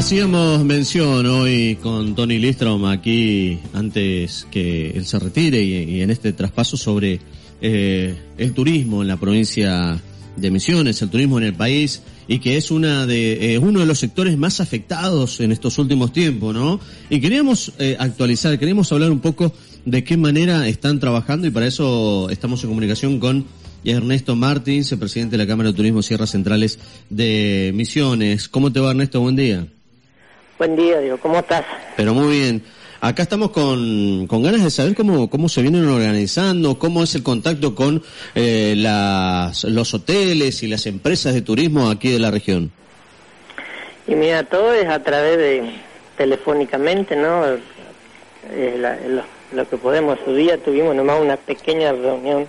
Hacíamos mención hoy con Tony Listrom aquí antes que él se retire y, en este traspaso sobre eh, el turismo en la provincia de Misiones, el turismo en el país y que es una de eh, uno de los sectores más afectados en estos últimos tiempos, ¿no? Y queríamos eh, actualizar, queríamos hablar un poco de qué manera están trabajando y para eso estamos en comunicación con Ernesto Martins, el presidente de la Cámara de Turismo Sierras Centrales de Misiones. ¿Cómo te va Ernesto? Buen día. Buen día, digo, ¿cómo estás? Pero muy bien. Acá estamos con, con ganas de saber cómo, cómo se vienen organizando, cómo es el contacto con eh, las, los hoteles y las empresas de turismo aquí de la región. Y mira, todo es a través de telefónicamente, ¿no? lo, que podemos. Su día tuvimos nomás una pequeña reunión,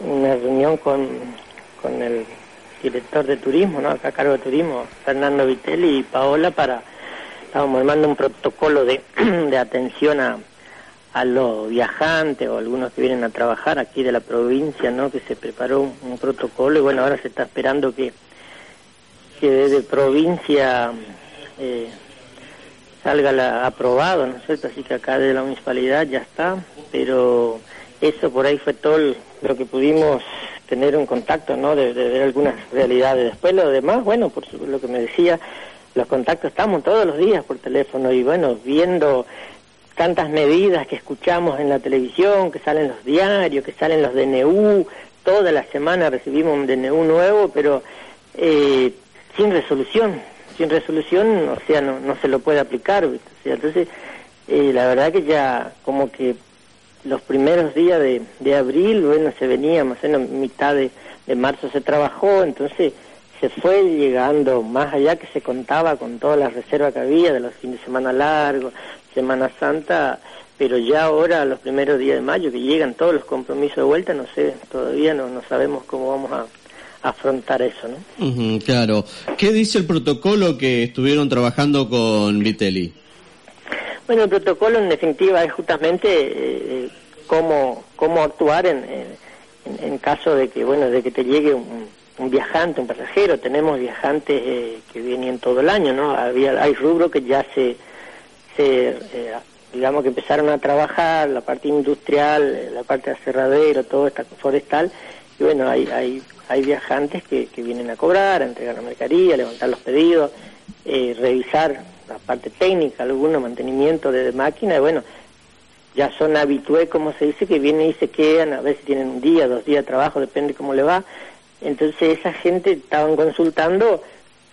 una reunión con, con el director de turismo, ¿no? Acá a cargo de turismo, Fernando Vitelli y Paola para estábamos armando un protocolo de, de atención a, a los viajantes o algunos que vienen a trabajar aquí de la provincia, ¿no? Que se preparó un, protocolo y bueno, ahora se está esperando que, que desde provincia eh, salga la, aprobado, ¿no es cierto? Así que acá de la municipalidad ya está, pero eso por ahí fue todo lo que pudimos tener un contacto, ¿no? De, de ver algunas realidades. Después lo demás, bueno, por lo que me decía, los contactos estamos todos los días por teléfono y bueno, viendo tantas medidas que escuchamos en la televisión, que salen los diarios, que salen los DNU, toda la semana recibimos un DNU nuevo, pero eh, sin resolución, sin resolución, o sea, no, no se lo puede aplicar, O sea, entonces, eh, la verdad que ya como que los primeros días de, de abril, bueno, se venía, más o menos mitad de, de marzo se trabajó, entonces se fue llegando más allá que se contaba con toda la reserva que había de los fines de semana largos, Semana Santa, pero ya ahora, los primeros días de mayo, que llegan todos los compromisos de vuelta, no sé, todavía no, no sabemos cómo vamos a, afrontar eso, ¿no? claro. ¿Qué dice el protocolo que estuvieron trabajando con Vitelli? Bueno, el protocolo en definitiva es justamente eh, cómo, cómo actuar en, en, en, caso de que, bueno, de que te llegue un un viajante, un pasajero, tenemos viajantes eh, que vienen todo el año, ¿no? Había, hay rubros que ya se, se eh, digamos que empezaron a trabajar, la parte industrial, eh, la parte de aserradero, todo esta forestal, y bueno, hay, hay, hay viajantes que, vienen a cobrar, a entregar la mercadería, levantar los pedidos, revisar la parte técnica, algunos mantenimiento de, máquina, y bueno, ya son habitués, como se dice, que vienen y se quedan, a veces tienen un día, dos días de trabajo, depende cómo le va, entonces esa gente estaban consultando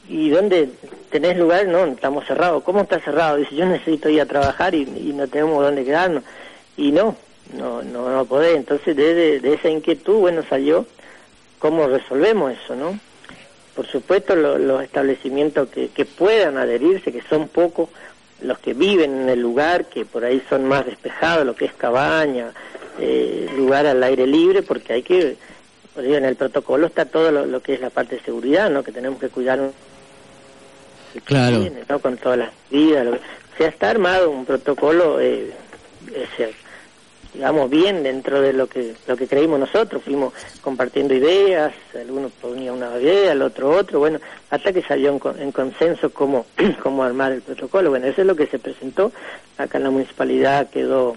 y dónde tenés lugar, no, estamos cerrados. ¿Cómo está cerrado? Dice, yo necesito ir a trabajar y, no tenemos dónde quedarnos. Y no, no, no, no podés. Entonces de, de, esa inquietud, bueno, salió cómo resolvemos eso, ¿no? Por supuesto, los establecimientos que, que puedan adherirse, que son pocos, los que viven en el lugar, que por ahí son más despejados, lo que es cabaña, eh, lugar al aire libre, porque hay que en el protocolo está todo lo, que es la parte de seguridad, ¿no? Que tenemos que cuidar un... Claro. ¿no? Con todas las vidas. Lo... O sea, está armado un protocolo, eh, digamos, bien dentro de lo que lo que creímos nosotros. Fuimos compartiendo ideas, algunos ponía una idea, el otro otro, bueno, hasta que salió en, en consenso cómo, cómo armar el protocolo. Bueno, eso es lo que se presentó. Acá en la municipalidad quedó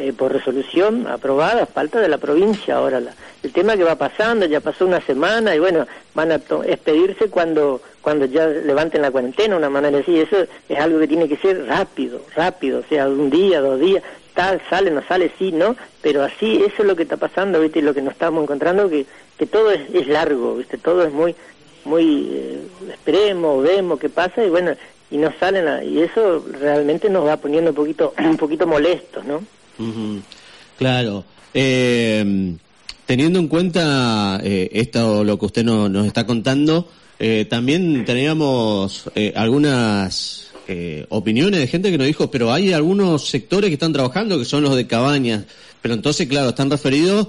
eh, por resolución aprobada, falta de la provincia ahora. La, el tema que va pasando, ya pasó una semana y bueno, van a expedirse cuando cuando ya levanten la cuarentena, una manera así, eso es algo que tiene que ser rápido, rápido, o sea, un día, dos días, tal, sale, no sale, sí, no, pero así, eso es lo que está pasando, ¿viste? Y lo que nos estamos encontrando, que, que todo es, es largo, ¿viste? Todo es muy, muy, eh, esperemos, vemos qué pasa y bueno, y no salen, y eso realmente nos va poniendo un poquito, un poquito molestos, ¿no? Claro. Eh, teniendo en cuenta eh, esto, lo que usted nos está contando, eh, también teníamos eh, algunas opiniones de gente que nos dijo, pero hay algunos sectores que están trabajando, que son los de cabañas, pero entonces, claro, están referidos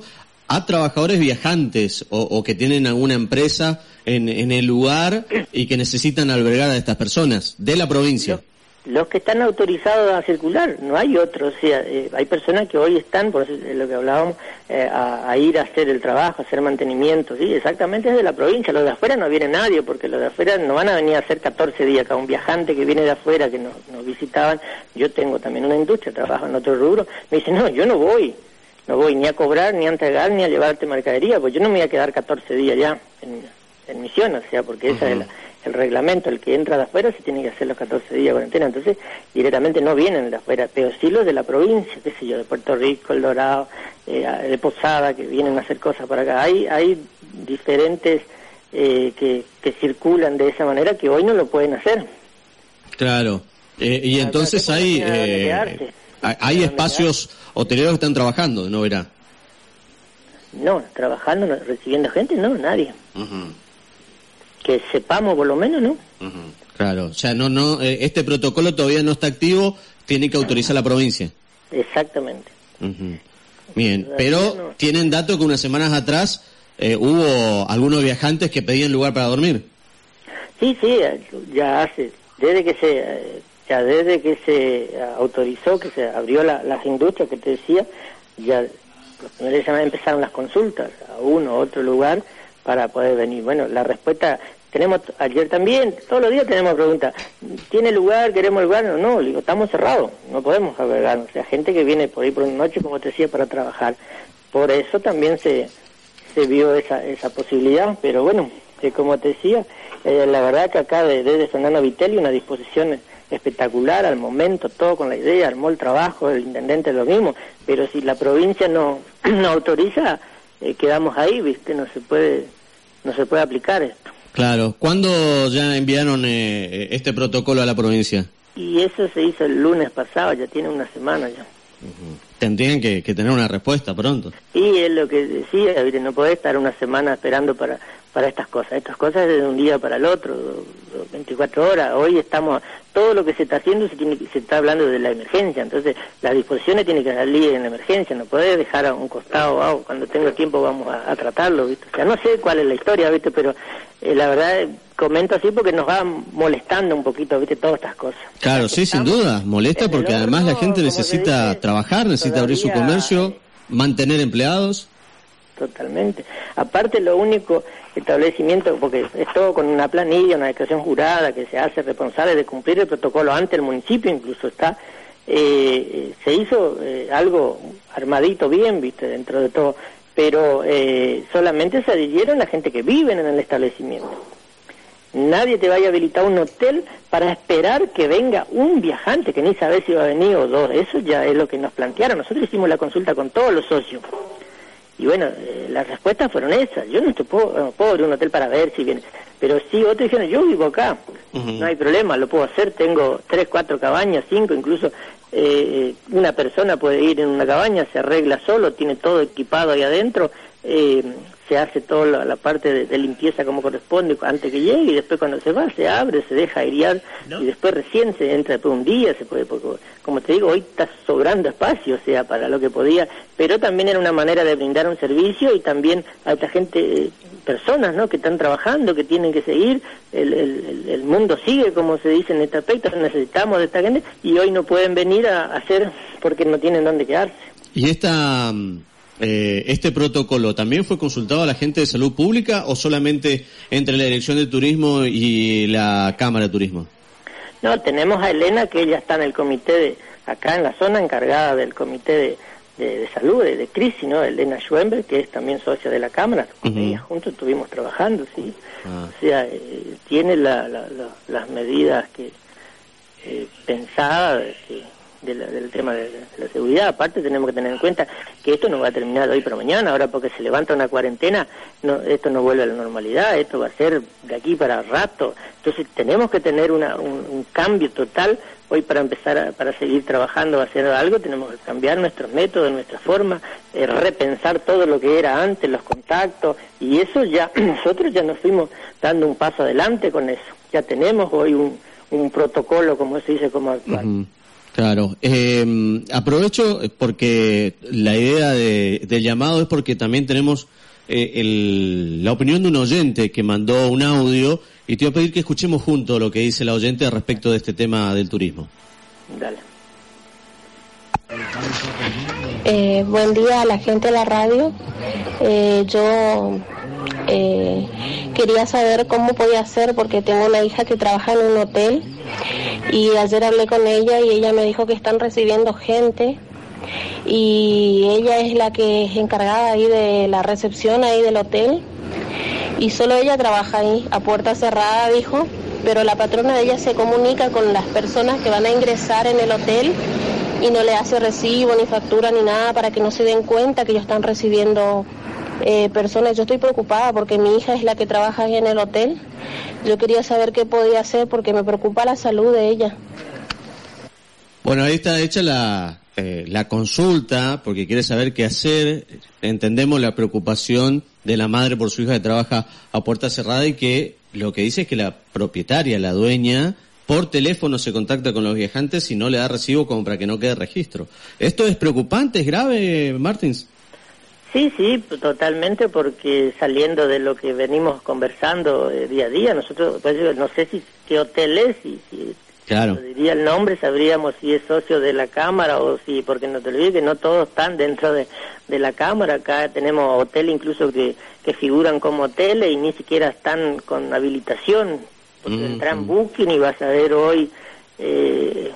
a trabajadores viajantes o, que tienen alguna empresa en, en, el lugar y que necesitan albergar a estas personas de la provincia los que están autorizados a circular, no hay otros, o sea, eh, hay personas que hoy están, por eso es lo que hablábamos, eh, a, ir a hacer el trabajo, a hacer mantenimiento, sí, exactamente es de la provincia, los de afuera no viene nadie, porque los de afuera no van a venir a hacer 14 días, acá un viajante que viene de afuera, que nos, nos visitaban, yo tengo también una industria, trabajo en otro rubro, me dice, no, yo no voy, no voy ni a cobrar, ni a entregar, ni a llevarte mercadería, pues yo no me voy a quedar 14 días ya en, en misión, o sea, porque esa es la el reglamento, el que entra de afuera se tiene que hacer los 14 días de cuarentena, entonces directamente no vienen de afuera, pero sí los de la provincia, qué sé yo, de Puerto Rico, El Dorado, eh, de Posada, que vienen a hacer cosas por acá. Hay, hay diferentes eh, que, que circulan de esa manera que hoy no lo pueden hacer. Claro, eh, y entonces hay, hay espacios hoteleros que están trabajando, ¿no verá? No, trabajando, recibiendo gente, no, nadie que sepamos por lo menos, ¿no? Claro, o sea, no, no, eh, este protocolo todavía no está activo, tiene que autorizar la provincia. Exactamente. Bien, pero tienen datos que unas semanas atrás eh, hubo algunos viajantes que pedían lugar para dormir. Sí, sí, ya hace, desde que se, ya desde que se autorizó, que se abrió la, las industrias que te decía, ya los primeros semanas empezaron las consultas a uno u otro lugar para poder venir. Bueno, la respuesta tenemos ayer también, todos los días tenemos preguntas, ¿tiene lugar? ¿Queremos lugar? No, no, digo, estamos cerrados, no podemos albergar, o sea, gente que viene por ahí por una noche, como te decía, para trabajar. Por eso también se, se vio esa, esa posibilidad, pero bueno, eh, como te decía, eh, la verdad que acá desde de Fernando Vitelli una disposición espectacular al momento, todo con la idea, armó el trabajo, el intendente lo mismo, pero si la provincia no, no autoriza, eh, quedamos ahí, ¿viste? No se puede no se puede aplicar esto. Claro. ¿Cuándo ya enviaron eh, este protocolo a la provincia? Y eso se hizo el lunes pasado, ya tiene una semana ya. Tendrían que, tener una respuesta pronto. Y es lo que decía, ¿viste? no podés estar una semana esperando para, para estas cosas. Estas cosas es de un día para el otro, 24 horas. Hoy estamos, todo lo que se está haciendo se, tiene, se está hablando de la emergencia, entonces las disposiciones tienen que salir en la emergencia, no podés dejar a un costado, ah, cuando tenga tiempo vamos a, tratarlo, ¿viste? O sea, no sé cuál es la historia, ¿viste? Pero eh, la verdad comento así porque nos va molestando un poquito, ¿viste? Todas estas cosas. Claro, sí, sin duda, molesta porque además la gente necesita trabajar, necesita abrir su comercio, mantener empleados. Totalmente. Aparte, lo único establecimiento, porque es todo con una planilla, una declaración jurada que se hace responsable de cumplir el protocolo ante el municipio, incluso está, eh, se hizo eh, algo armadito bien, viste, dentro de todo, pero eh, solamente se adhirieron la gente que vive en el establecimiento. Nadie te vaya a habilitar un hotel para esperar que venga un viajante que ni sabe si va a venir o dos. Eso ya es lo que nos plantearon. Nosotros hicimos la consulta con todos los socios. Y bueno, eh, las respuestas fueron esas. Yo no, puedo, puedo ir a un hotel para ver si viene. Pero sí, otros dijeron, yo vivo acá, no hay problema, lo puedo hacer. Tengo tres, cuatro cabañas, cinco, incluso eh, una persona puede ir en una cabaña, se arregla solo, tiene todo equipado ahí adentro. Eh, se hace toda la, parte de, limpieza como corresponde antes que llegue y después cuando se va se abre, se deja airear y después recién se entra después un día, se puede, porque, como te digo, hoy está sobrando espacio, o sea, para lo que podía, pero también era una manera de brindar un servicio y también a esta gente, personas, ¿no?, que están trabajando, que tienen que seguir, el, el, el mundo sigue, como se dice en este aspecto, necesitamos de esta gente y hoy no pueden venir a hacer porque no tienen dónde quedarse. Y esta eh, ¿Este protocolo también fue consultado a la gente de salud pública o solamente entre la Dirección de Turismo y la Cámara de Turismo? No, tenemos a Elena, que ella está en el comité de, acá en la zona encargada del comité de, salud, de, crisis, ¿no? Elena Schwember, que es también socia de la Cámara, con ella juntos estuvimos trabajando, sí. Ah. O sea, eh, tiene las medidas que eh, pensadas, que del tema de, la seguridad. Aparte tenemos que tener en cuenta que esto no va a terminar hoy para mañana, ahora porque se levanta una cuarentena, no, esto no vuelve a la normalidad, esto va a ser de aquí para rato. Entonces tenemos que tener una, un, cambio total hoy para empezar, para seguir trabajando, hacer algo, tenemos que cambiar nuestros métodos, nuestra forma, eh, repensar todo lo que era antes, los contactos, y eso ya, nosotros ya nos fuimos dando un paso adelante con eso. Ya tenemos hoy un, un protocolo, como se dice, como actual. Claro, eh, aprovecho porque la idea de, del llamado es porque también tenemos eh, el, la opinión de un oyente que mandó un audio y te voy a pedir que escuchemos juntos lo que dice la oyente respecto de este tema del turismo. Dale. Eh, buen día a la gente de la radio. Eh, yo eh, quería saber cómo podía hacer porque tengo una hija que trabaja en un hotel y ayer hablé con ella y ella me dijo que están recibiendo gente y ella es la que es encargada ahí de la recepción ahí del hotel y solo ella trabaja ahí a puerta cerrada dijo pero la patrona de ella se comunica con las personas que van a ingresar en el hotel y no le hace recibo ni factura ni nada para que no se den cuenta que ellos están recibiendo eh, personas. Yo estoy preocupada porque mi hija es la que trabaja en el hotel. Yo quería saber qué podía hacer porque me preocupa la salud de ella. Bueno, ahí está hecha la, eh, la consulta porque quiere saber qué hacer. Entendemos la preocupación de la madre por su hija que trabaja a puerta cerrada y que lo que dice es que la propietaria, la dueña, por teléfono se contacta con los viajantes y no le da recibo como para que no quede registro. ¿Esto es preocupante, es grave, Martins? Sí, sí, totalmente, porque saliendo de lo que venimos conversando eh, día a día, nosotros, pues, no sé si qué hotel es, si, si claro. diría el nombre, sabríamos si es socio de la Cámara o si, porque no te olvides que no todos están dentro de, de la Cámara, acá tenemos hoteles incluso que, que figuran como hoteles y ni siquiera están con habilitación, porque mm, entran mm. Booking y vas a ver hoy, eh,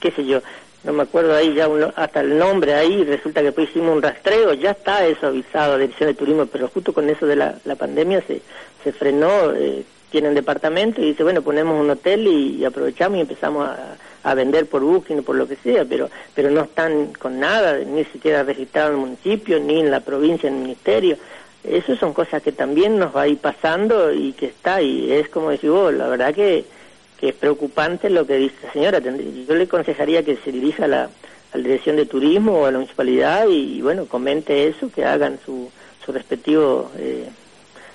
qué sé yo, no me acuerdo ahí ya hasta el nombre ahí, resulta que después hicimos un rastreo, ya está eso avisado a Dirección de Turismo, pero justo con eso de la, la pandemia se, se frenó, eh, tienen departamento y dice, bueno, ponemos un hotel y, aprovechamos y empezamos a, a, vender por booking o por lo que sea, pero, pero no están con nada, ni siquiera registrado en el municipio, ni en la provincia, en el ministerio. Esas son cosas que también nos va a ir pasando y que está, y es como decir vos, la verdad que que es preocupante lo que dice la señora. Yo le aconsejaría que se dirija a la, Dirección de Turismo o a la municipalidad y, bueno, comente eso, que hagan su, su respectivo, eh,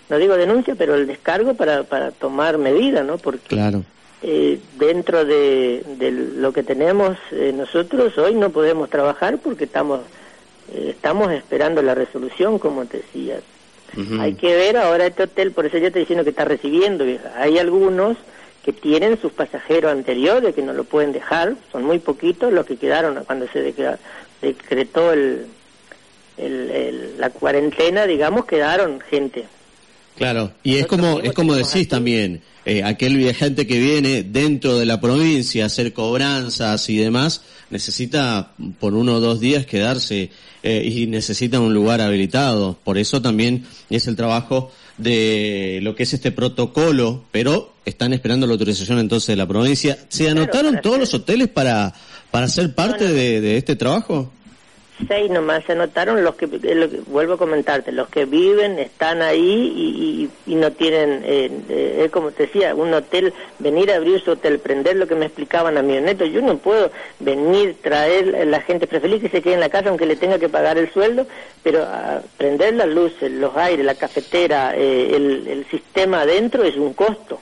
no digo denuncia, pero el descargo para, para tomar medidas, ¿no? Porque claro. eh, dentro de, de, lo que tenemos eh, nosotros hoy no podemos trabajar porque estamos, eh, estamos esperando la resolución, como te decía. Hay que ver ahora este hotel, por eso yo estoy diciendo que está recibiendo, hay algunos que tienen sus pasajeros anteriores que no lo pueden dejar, son muy poquitos los que quedaron cuando se decretó el, la cuarentena, digamos, quedaron gente. Claro, y es como, es como decís también, eh, aquel viajante que viene dentro de la provincia a hacer cobranzas y demás, necesita por uno o dos días quedarse eh, y necesita un lugar habilitado. Por eso también es el trabajo de lo que es este protocolo, pero están esperando la autorización entonces de la provincia. ¿Se anotaron todos los hoteles para, para ser parte de, de este trabajo? Seis nomás. Se anotaron los que, vuelvo a comentarte los que viven están ahí y, y, no tienen eh, eh, como te decía un hotel venir a abrir su hotel prender lo que me explicaban a mi neto. Yo no puedo venir traer la gente preferir que se quede en la casa aunque le tenga que pagar el sueldo pero a prender las luces los aires la cafetera eh, el, el sistema adentro es un costo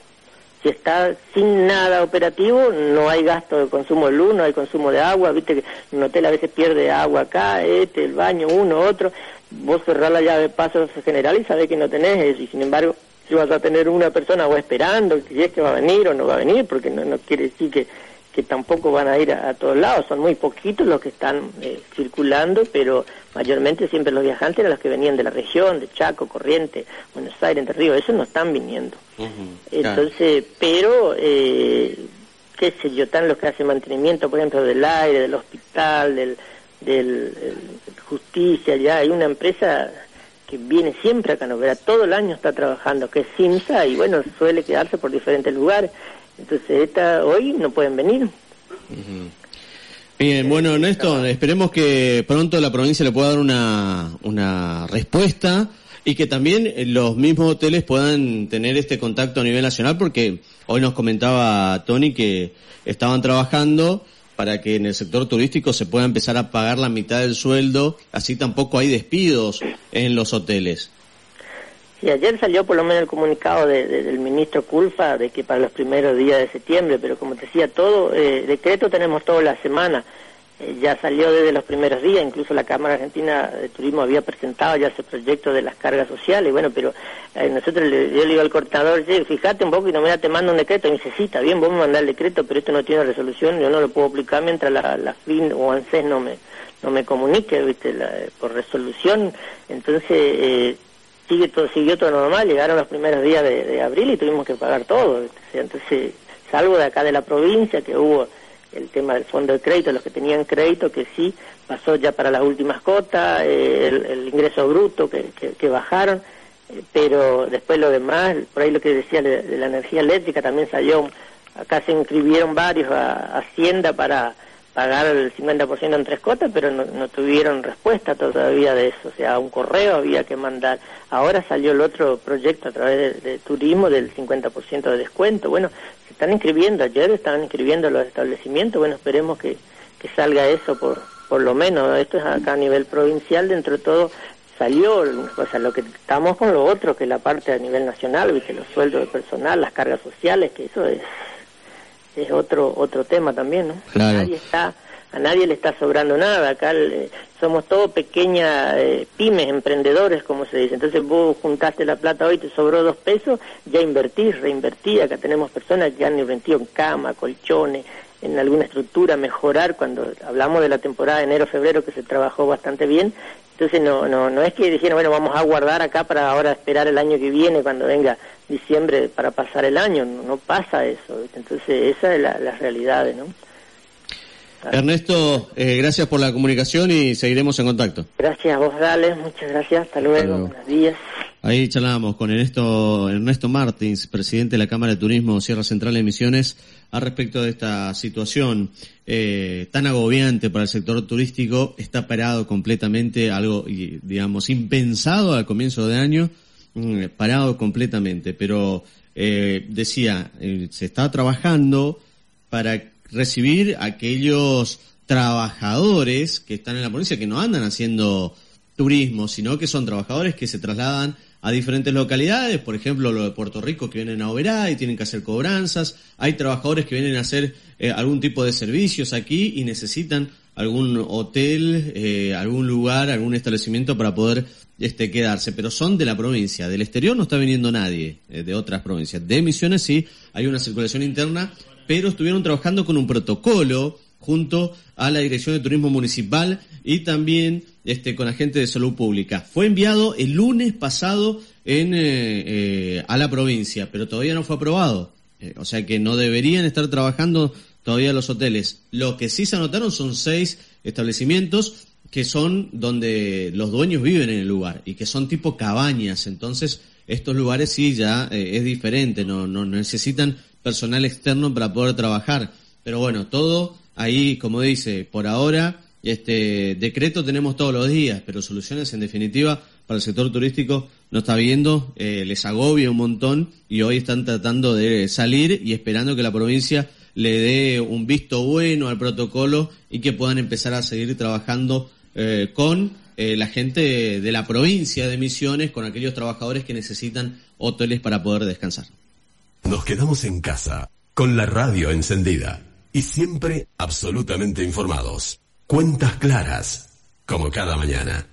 si está sin nada operativo, no hay gasto de consumo de luz, no hay consumo de agua, viste que un hotel a veces pierde agua acá, este, el baño, uno, otro, vos cerrás la llave de paso general y sabés que no tenés eso, y sin embargo, si vas a tener una persona o esperando, si es que va a venir o no va a venir, porque no, no quiere decir que que tampoco van a ir a, todos lados, son muy poquitos los que están eh, circulando, pero mayormente siempre los viajantes eran los que venían de la región, de Chaco, Corriente, Buenos Aires, Entre Ríos, esos no están viniendo. Entonces, pero, eh, qué sé yo, están los que hacen mantenimiento, por ejemplo, del aire, del hospital, del, del, justicia, ya hay una empresa que viene siempre acá, no verá, todo el año está trabajando, que es CIMSA, y bueno, suele quedarse por diferentes lugares. Entonces, esta, hoy no pueden venir. Bien, bueno, Néstor, esperemos que pronto la provincia le pueda dar una, una respuesta y que también los mismos hoteles puedan tener este contacto a nivel nacional porque hoy nos comentaba Tony que estaban trabajando para que en el sector turístico se pueda empezar a pagar la mitad del sueldo, así tampoco hay despidos en los hoteles. Sí, ayer salió por lo menos el comunicado del ministro Culfa de que para los primeros días de septiembre, pero como te decía, todo, eh, decreto tenemos toda la semana, eh, ya salió desde los primeros días, incluso la Cámara Argentina de Turismo había presentado ya ese proyecto de las cargas sociales, bueno, pero eh, nosotros le, yo le digo al cortador, fíjate un poco y no me te mando un decreto, y me dice, sí, está bien, vos me mandás el decreto, pero esto no tiene resolución, yo no lo puedo aplicar mientras la, la FIN o ANSES no me no me comunique, viste, por resolución, entonces eh, sigue todo, siguió todo normal, llegaron los primeros días de, abril y tuvimos que pagar todo. Entonces, salvo de acá de la provincia, que hubo el tema del fondo de crédito, los que tenían crédito, que sí pasó ya para las últimas cotas, eh, el, ingreso bruto que, que, bajaron, eh, pero después lo demás, por ahí lo que decía de, la energía eléctrica también salió, acá se inscribieron varios a Hacienda para pagar el 50% en tres cotas, pero no, tuvieron respuesta todavía de eso. O sea, un correo había que mandar. Ahora salió el otro proyecto a través de, turismo del 50% de descuento. Bueno, se están inscribiendo, ayer estaban inscribiendo los establecimientos. Bueno, esperemos que, que salga eso por, por lo menos. Esto es acá a nivel provincial, dentro de todo salió, o sea, lo que estamos con lo otro, que la parte a nivel nacional, viste, los sueldos de personal, las cargas sociales, que eso es es otro otro tema también, ¿no? Nadie está, a nadie le está sobrando nada. Acá eh, somos todos pequeñas eh, pymes, emprendedores, como se dice. Entonces vos juntaste la plata hoy, te sobró dos pesos, ya invertís, reinvertí. Acá tenemos personas que han invertido en cama, colchones, en alguna estructura, mejorar. Cuando hablamos de la temporada de enero-febrero, que se trabajó bastante bien, entonces no, no, no es que dijeron, bueno, vamos a guardar acá para ahora esperar el año que viene, cuando venga diciembre, para pasar el año. No, pasa eso. Entonces esa es la, la realidad, ¿no? Ernesto, eh, gracias por la comunicación y seguiremos en contacto. Gracias a vos, Dale, muchas gracias, hasta luego, buenos días. Ahí charlábamos con Ernesto, Ernesto Martins, presidente de la Cámara de Turismo Sierra Central de Misiones, a respecto de esta situación eh, tan agobiante para el sector turístico. Está parado completamente, algo, digamos, impensado al comienzo de año, mm, parado completamente. Pero eh, decía, eh, se está trabajando para recibir aquellos trabajadores que están en la provincia, que no andan haciendo turismo, sino que son trabajadores que se trasladan a diferentes localidades, por ejemplo, lo de Puerto Rico que vienen a operar y tienen que hacer cobranzas, hay trabajadores que vienen a hacer eh, algún tipo de servicios aquí y necesitan algún hotel, eh, algún lugar, algún establecimiento para poder este, quedarse, pero son de la provincia, del exterior no está viniendo nadie eh, de otras provincias, de Misiones sí, hay una circulación interna, pero estuvieron trabajando con un protocolo junto a la Dirección de Turismo Municipal y también este, con agentes de salud pública. Fue enviado el lunes pasado en, eh, eh, a la provincia, pero todavía no fue aprobado. Eh, o sea que no deberían estar trabajando todavía los hoteles. Lo que sí se anotaron son seis establecimientos que son donde los dueños viven en el lugar y que son tipo cabañas. Entonces, estos lugares sí ya es diferente, no, no necesitan personal externo para poder trabajar. Pero bueno, todo ahí, como dice, por ahora, este decreto tenemos todos los días, pero soluciones en definitiva para el sector turístico no está viendo, eh, les agobia un montón y hoy están tratando de salir y esperando que la provincia le dé un visto bueno al protocolo y que puedan empezar a seguir trabajando eh, con eh, la gente de la provincia de Misiones, con aquellos trabajadores que necesitan hoteles para poder descansar. Nos quedamos en casa, con la radio encendida y siempre absolutamente informados. Cuentas claras, como cada mañana.